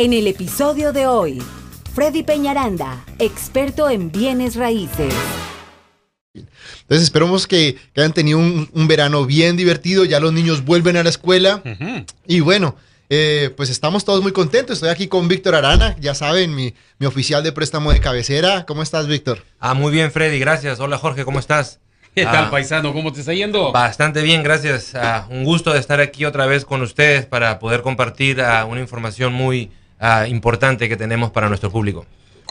En el episodio de hoy, Freddy Peñaranda, experto en bienes raíces. Entonces esperamos que, que hayan tenido un, un verano bien divertido, ya los niños vuelven a la escuela y bueno, eh, pues estamos todos muy contentos. Estoy aquí con Víctor Arana, ya saben, mi, mi oficial de préstamo de cabecera. ¿Cómo estás, Víctor? Ah, muy bien, Freddy, gracias. Hola, Jorge, ¿cómo estás? ¿Qué tal, Ah, paisano? ¿Cómo te está yendo? Bastante bien, gracias. Ah, un gusto de estar aquí otra vez con ustedes para poder compartir ah, una información muy ah, importante que tenemos para nuestro público.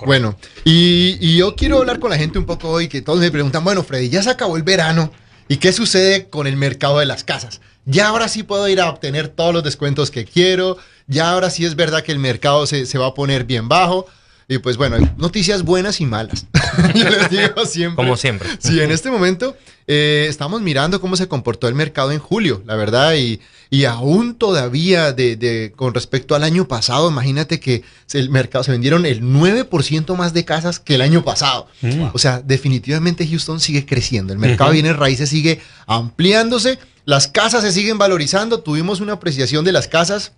Bueno, y, y yo quiero hablar con la gente un poco hoy, que todos me preguntan, bueno, Freddy, ya se acabó el verano, ¿y qué sucede con el mercado de las casas? Ya ahora sí puedo ir a obtener todos los descuentos que quiero, ya ahora sí es verdad que el mercado se, se va a poner bien bajo. Y pues bueno, noticias buenas y malas. Yo les digo siempre. Como siempre. Sí, en este momento eh, estamos mirando cómo se comportó el mercado en julio, la verdad, y, y aún todavía de, de- con respecto al año pasado, imagínate que se- el mercado se vendieron el 9% más de casas que el año pasado. Mm. O sea, definitivamente Houston sigue creciendo, el mercado de bienes raíces sigue ampliándose, las casas se siguen valorizando, tuvimos una apreciación de las casas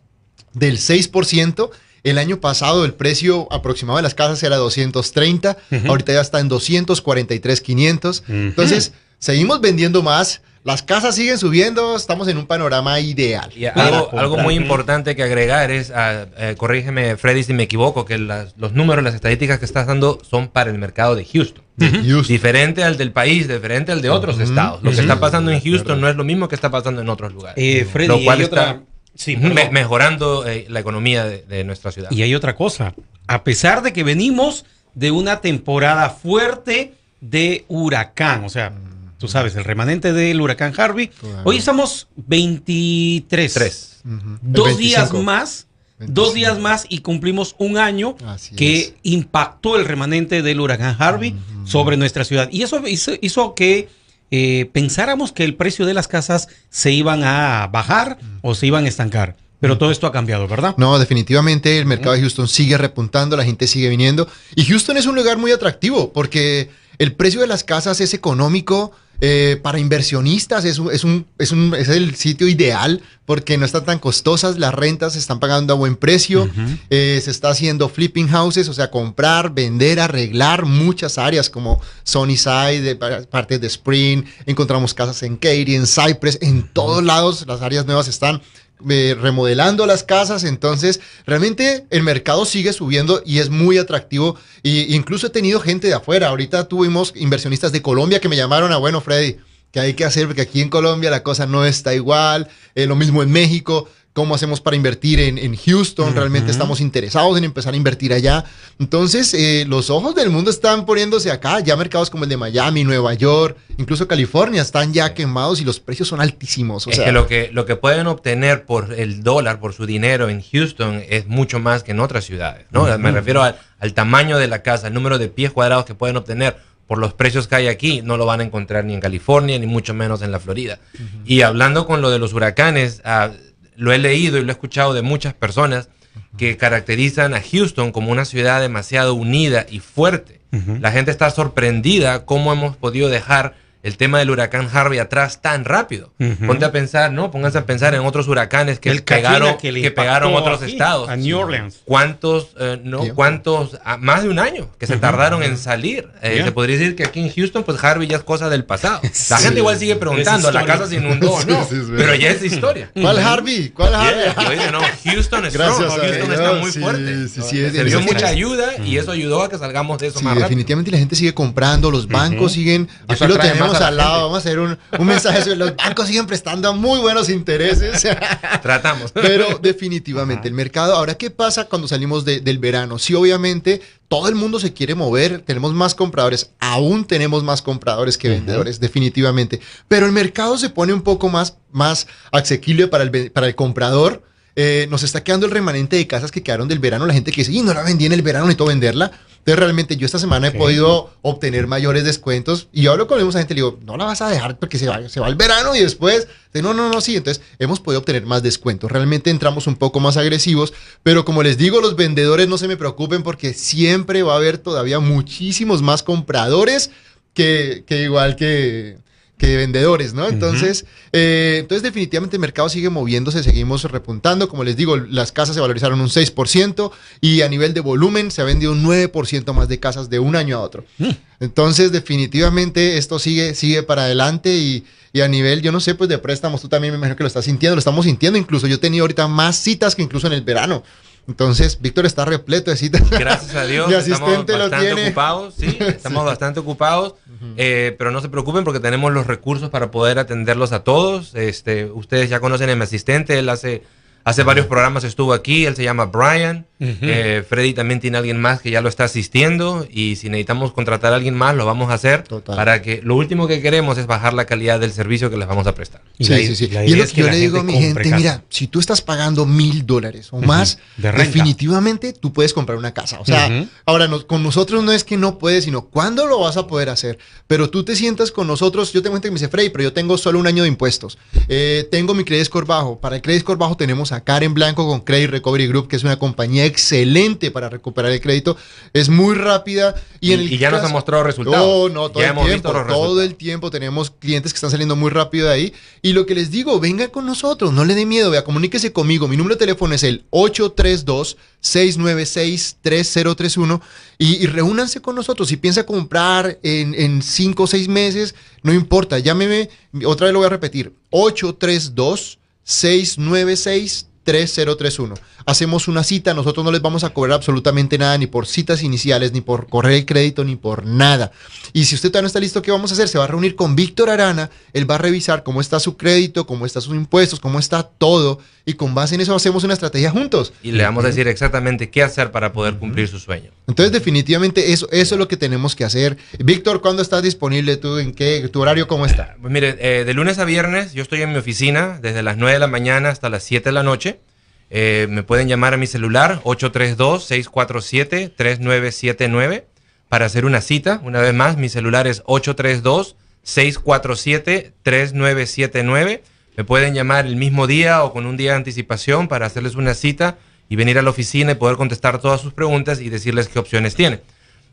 del 6%. El año pasado el precio aproximado de las casas era 230, ahorita ya está en 243, 500. Entonces, seguimos vendiendo más, las casas siguen subiendo, estamos en un panorama ideal. Y algo, algo muy importante que agregar es, ah, eh, corrígeme, Freddy, si me equivoco, que las- los números, las estadísticas que estás dando son para el mercado de Houston. Houston. Diferente al del país, diferente al de otros estados. Lo que está pasando en Houston no es lo mismo que está pasando en otros lugares. Eh, Freddy, lo cual hay está otra... Sí, me- mejorando eh, la economía de, de nuestra ciudad. Y hay otra cosa. A pesar de que venimos de una temporada fuerte de huracán, o sea, tú sabes, el remanente del huracán Harvey, Claro. hoy estamos 23. Tres. Dos días 25. más. 25. Dos días más y cumplimos un año Así que es. impactó el remanente del huracán Harvey sobre nuestra ciudad. Y eso hizo, hizo que eh, pensáramos que el precio de las casas se iban a bajar o se iban a estancar. Pero todo esto ha cambiado, ¿verdad? No, definitivamente el mercado de Houston sigue repuntando, la gente sigue viniendo. Y Houston es un lugar muy atractivo porque el precio de las casas es económico. Eh, para inversionistas es, un- es, un- es, un- es el sitio ideal porque no están tan costosas, las rentas se están pagando a buen precio, eh, se está haciendo flipping houses, o sea, comprar, vender, arreglar muchas áreas como Sunnyside, de pa- partes de Spring, encontramos casas en Katy, en Cypress, en todos lados las áreas nuevas están remodelando las casas, entonces realmente el mercado sigue subiendo y es muy atractivo. Y incluso he tenido gente de afuera. Ahorita tuvimos inversionistas de Colombia que me llamaron a, bueno, Freddy, que hay que hacer porque aquí en Colombia la cosa no está igual. Eh, lo mismo en México. ¿Cómo hacemos para invertir en, en Houston? Realmente estamos interesados en empezar a invertir allá. Entonces, eh, los ojos del mundo están poniéndose acá. Ya mercados como el de Miami, Nueva York, incluso California están ya quemados y los precios son altísimos. O es sea, que lo que lo que pueden obtener por el dólar, por su dinero en Houston es mucho más que en otras ciudades, ¿no? Me refiero al, al tamaño de la casa, el número de pies cuadrados que pueden obtener por los precios que hay aquí, no lo van a encontrar ni en California, ni mucho menos en la Florida. Y hablando con lo de los huracanes, ah, lo he leído y lo he escuchado de muchas personas que caracterizan a Houston como una ciudad demasiado unida y fuerte. La gente está sorprendida cómo hemos podido dejar el tema del huracán Harvey atrás tan rápido. Ujú. Ponte a pensar, ¿no? Pónganse a pensar en otros huracanes que El pegaron, que que, pegaron otros aquí, estados. a New Orleans. ¿Cuántos, eh, no, Tiempo. cuántos, ah, más de un año que se tardaron en salir? Eh, Ya. Se podría decir que aquí en Houston, pues Harvey ya es cosa del pasado. La Sí. gente igual sigue preguntando, la casa se inundó, Sí, ¿no? sí, verdad. Pero ya es historia. ¿Cuál Harvey? ¿Cuál Harvey? Yeah, oye, no, Houston es Gracias strong, a Houston Dios, está muy sí, fuerte. sí, sí, Se dio mucha ayuda y eso ayudó a que salgamos de eso Sí, más rápido. definitivamente la gente sigue comprando, los bancos siguen, aquí lo tenemos al lado, gente. vamos a hacer un, un mensaje, sobre- los bancos siguen prestando a muy buenos intereses, Tratamos. pero definitivamente el mercado, ahora qué pasa cuando salimos de- del verano, sí obviamente todo el mundo se quiere mover, tenemos más compradores, aún tenemos más compradores que vendedores, definitivamente, pero el mercado se pone un poco más, más asequible para el, para el comprador, eh, nos está quedando el remanente de casas que quedaron del verano. La gente que dice, y no la vendí en el verano, necesito venderla. Entonces, realmente yo esta semana he podido obtener mayores descuentos. Y yo hablo con mucha gente y le digo, no la vas a dejar porque se va, se va el verano y después, de, no, no, no, sí. Entonces, hemos podido obtener más descuentos. Realmente entramos un poco más agresivos. Pero como les digo, los vendedores no se me preocupen porque siempre va a haber todavía muchísimos más compradores que, que igual que, que vendedores, ¿no? Entonces, eh, entonces definitivamente el mercado sigue moviéndose, seguimos repuntando. Como les digo, las casas se valorizaron un 6% y a nivel de volumen se ha vendido un 9% más de casas de un año a otro. Mm. Entonces, definitivamente esto sigue, sigue para adelante y, y a nivel, yo no sé, pues de préstamos, tú también me imagino que lo estás sintiendo, lo estamos sintiendo. Incluso yo he tenido ahorita más citas que incluso en el verano. Entonces, Víctor está repleto de citas. Gracias a Dios. Mi estamos asistente lo bastante tiene. ocupados, sí, estamos bastante ocupados, eh, pero no se preocupen porque tenemos los recursos para poder atenderlos a todos. Este, ustedes ya conocen a mi asistente, él hace, hace varios programas estuvo aquí, él se llama Brian. Eh, Freddy también tiene alguien más que ya lo está asistiendo y si necesitamos contratar a alguien más, lo vamos a hacer Total. para que lo último que queremos es bajar la calidad del servicio que les vamos a prestar. Y Sí, la- sí, sí. la Y es lo que yo le digo a mi gente, casa. mira, si tú estás pagando mil dólares o más, de definitivamente tú puedes comprar una casa. O sea, ahora con nosotros no es que no puedes, sino cuándo lo vas a poder hacer. Pero tú te sientas con nosotros, yo tengo gente que me dice, Frey, pero yo tengo solo un año de impuestos. Eh, tengo mi credit score bajo. Para el credit score bajo tenemos a Karen Blanco con Credit Recovery Group, que es una compañía excelente para recuperar el crédito. Es muy rápida. Y, Y, en el y ya nos ha mostrado resultados. no, no, todo ya el hemos tiempo, visto los todo resultados. el tiempo tenemos clientes que están saliendo muy rápido de ahí. Y lo que les digo, venga con nosotros, no le dé miedo, vea, comuníquese conmigo. Mi número de teléfono es el 832-696-3031 y, y reúnanse con nosotros. Si piensa comprar en, en cinco o seis meses, no importa, llámeme, otra vez lo voy a repetir, 832-696-3031. 3031. Hacemos una cita, nosotros no les vamos a cobrar absolutamente nada, ni por citas iniciales, ni por correr el crédito, ni por nada. Y si usted todavía no está listo, ¿qué vamos a hacer? Se va a reunir con Víctor Arana, él va a revisar cómo está su crédito, cómo están sus impuestos, cómo está todo, y con base en eso hacemos una estrategia juntos. Y le vamos a decir exactamente qué hacer para poder cumplir su sueño. Entonces, definitivamente, eso, eso es lo que tenemos que hacer. Víctor, ¿cuándo estás disponible tú? ¿En qué? ¿Tu horario cómo está? Pues mire, eh, de lunes a viernes yo estoy en mi oficina desde las 9 de la mañana hasta las 7 de la noche. Eh, me pueden llamar a mi celular 832-647-3979 para hacer una cita. Una vez más, mi celular es 832-647-3979. Me pueden llamar el mismo día o con un día de anticipación para hacerles una cita y venir a la oficina y poder contestar todas sus preguntas y decirles qué opciones tienen.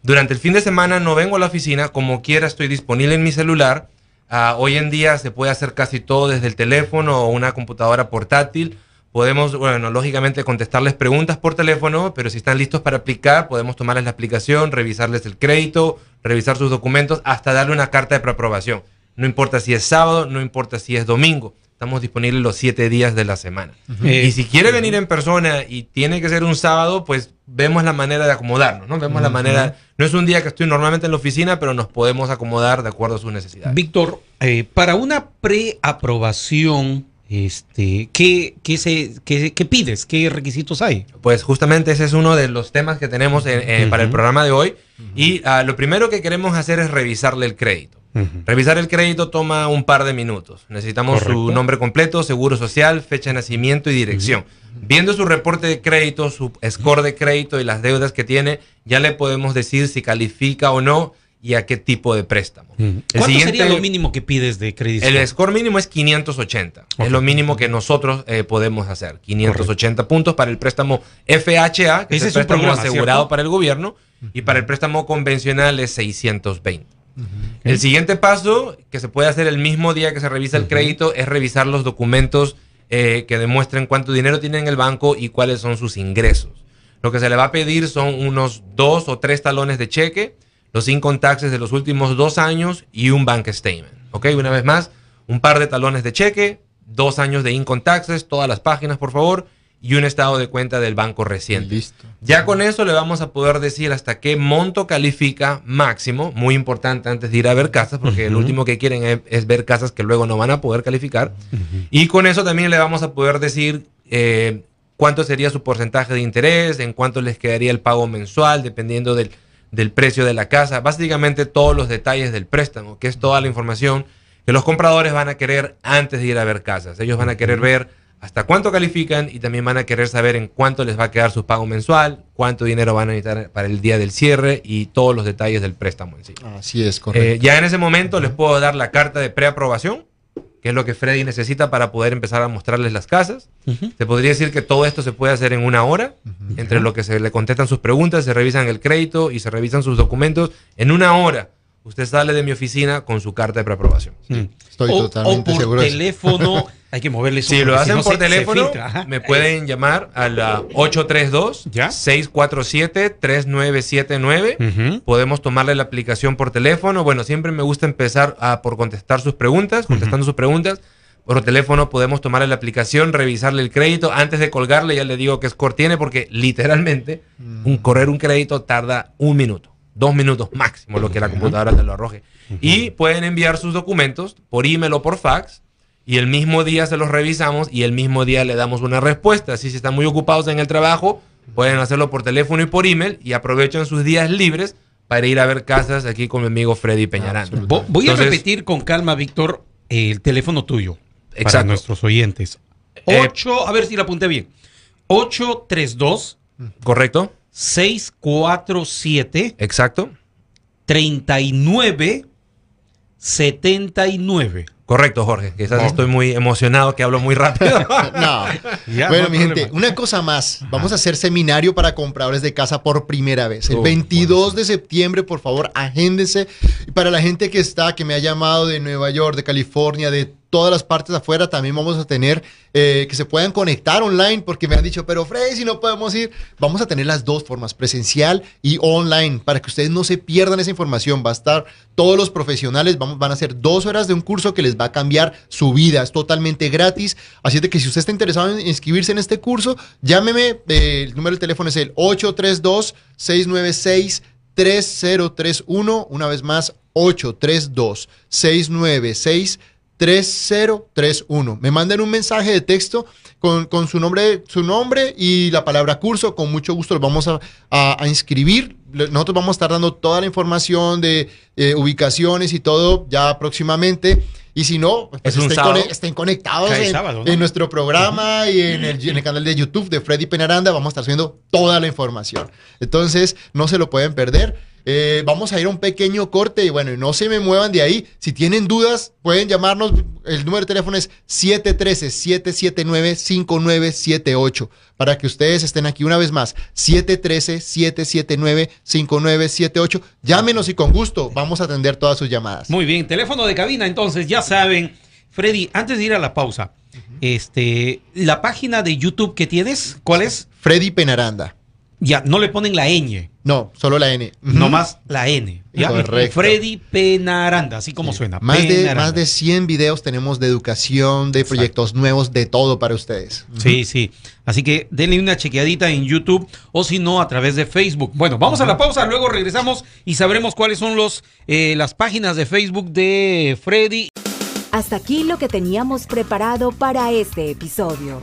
Durante el fin de semana no vengo a la oficina, como quiera estoy disponible en mi celular. Ah, hoy en día se puede hacer casi todo desde el teléfono o una computadora portátil. Podemos, bueno, lógicamente contestarles preguntas por teléfono, pero si están listos para aplicar, podemos tomarles la aplicación, revisarles el crédito, revisar sus documentos, hasta darle una carta de preaprobación. No importa si es sábado, no importa si es domingo. Estamos disponibles los siete días de la semana. Eh, Y si quiere venir en persona y tiene que ser un sábado, pues vemos la manera de acomodarnos, ¿no? Vemos la manera. No es un día que estoy normalmente en la oficina, pero nos podemos acomodar de acuerdo a sus necesidades. Víctor, eh, para una preaprobación, este, ¿qué, qué, se, qué, qué pides? ¿Qué requisitos hay? Pues justamente ese es uno de los temas que tenemos en- para el programa de hoy. Y ah, lo primero que queremos hacer es revisarle el crédito. Revisar el crédito toma un par de minutos. Necesitamos su nombre completo, seguro social, fecha de nacimiento y dirección. Viendo su reporte de crédito, su score de crédito y las deudas que tiene, ya le podemos decir si califica o no y a qué tipo de préstamo. El ¿Cuánto sería lo mínimo que pides de crédito? el score mínimo es 580. Ok. Es lo mínimo que nosotros eh, podemos hacer. 580 puntos para el préstamo FHA, que Ese es es el un préstamo programa, asegurado ¿cierto? para el gobierno, y para el préstamo convencional es 620. El siguiente paso, que se puede hacer el mismo día que se revisa el crédito, es revisar los documentos eh, que demuestren cuánto dinero tiene en el banco y cuáles son sus ingresos. Lo que se le va a pedir son unos dos o tres talones de cheque, los income taxes de los últimos dos años y un bank statement. ¿Ok? Una vez más, un par de talones de cheque, dos años de income taxes, todas las páginas, por favor, y un estado de cuenta del banco reciente. Listo. Ya con eso le vamos a poder decir hasta qué monto califica máximo, muy importante antes de ir a ver casas, porque el último que quieren es, es ver casas que luego no van a poder calificar. Y con eso también le vamos a poder decir eh, cuánto sería su porcentaje de interés, en cuánto les quedaría el pago mensual, dependiendo del, del precio de la casa. Básicamente todos los detalles del préstamo, que es toda la información que los compradores van a querer antes de ir a ver casas. Ellos van a querer ver hasta cuánto califican y también van a querer saber en cuánto les va a quedar su pago mensual, cuánto dinero van a necesitar para el día del cierre y todos los detalles del préstamo en sí. Así es, correcto. Eh, ya en ese momento les puedo dar la carta de preaprobación, que es lo que Freddy necesita para poder empezar a mostrarles las casas. Ujú. Se podría decir que todo esto se puede hacer en una hora, entre lo que se le contestan sus preguntas, se revisan el crédito y se revisan sus documentos. En una hora usted sale de mi oficina con su carta de preaprobación. Mm. Estoy o, totalmente o por seguro teléfono, hay que moverle Si lo hacen no por se- teléfono, me pueden llamar a la 832 ¿Ya? 647 3979. Ujú. Podemos tomarle la aplicación por teléfono. Bueno, siempre me gusta empezar a, por contestar sus preguntas, contestando sus preguntas. Por teléfono podemos tomarle la aplicación, revisarle el crédito. Antes de colgarle ya le digo qué score tiene porque literalmente un, correr un crédito tarda un minuto, dos minutos máximo, lo que la computadora te lo arroje. Y pueden enviar sus documentos por email o por fax y el mismo día se los revisamos y el mismo día le damos una respuesta. Así si están muy ocupados en el trabajo, pueden hacerlo por teléfono y por email y aprovechan sus días libres para ir a ver casas aquí con mi amigo Freddy Peñaranda. Vo- Voy a repetir con calma, Víctor, el teléfono tuyo. Para Exacto. nuestros oyentes. Eh, 8, a ver si la apunté bien. 832 ¿Correcto? 647 Exacto. 39 79. Correcto, Jorge. Quizás estoy muy emocionado que hablo muy rápido. No. Ya, bueno, no mi gente, una cosa más. Vamos a hacer seminario para compradores de casa por primera vez. El Oh, 22 de septiembre, por favor, agéndense. Y para la gente que está, que me ha llamado de Nueva York, de California, de todas las partes afuera, también vamos a tener eh, que se puedan conectar online, porque me han dicho, pero Freddy, si no podemos ir, vamos a tener las dos formas, presencial y online, para que ustedes no se pierdan esa información. Va a estar todos los profesionales, vamos, van a hacer dos horas de un curso que les va a cambiar su vida, es totalmente gratis. Así de que si usted está interesado en inscribirse en este curso, llámeme, eh, el número de teléfono es el 832 696 3031, una vez más, 832 696 3031. Me mandan un mensaje de texto con, con su, nombre, su nombre y la palabra curso. Con mucho gusto los vamos a, a- a inscribir. Nosotros vamos a estar dando toda la información de eh, ubicaciones y todo ya próximamente. Y si no, pues Es estén, conectados Cae en, sábado, ¿no? en nuestro programa y en el, en el canal de YouTube de Freddy Penaranda. Vamos a estar subiendo toda la información. Entonces, no se lo pueden perder. Eh, vamos a ir a un pequeño corte y bueno, no se me muevan de ahí. Si tienen dudas, pueden llamarnos. El número de teléfono es 713-779-5978 para que ustedes estén aquí una vez más. 713-779-5978. Llámenos y con gusto vamos a atender todas sus llamadas. Muy bien, teléfono de cabina, entonces ya saben. Freddy, antes de ir a la pausa, este, la página de YouTube que tienes, ¿cuál es? Freddy Penaranda. Ya, no le ponen la ñ, No, solo la N. Ujú. nomás la N. ¿ya? Correcto. Freddy Penaranda, así como suena. Más de, más de 100 videos tenemos de educación, de proyectos nuevos, de todo para ustedes. Sí, sí. Así que denle una chequeadita en YouTube o si no a través de Facebook. Bueno, vamos a la pausa, luego regresamos y sabremos cuáles son los eh, las páginas de Facebook de Freddy. Hasta aquí lo que teníamos preparado para este episodio.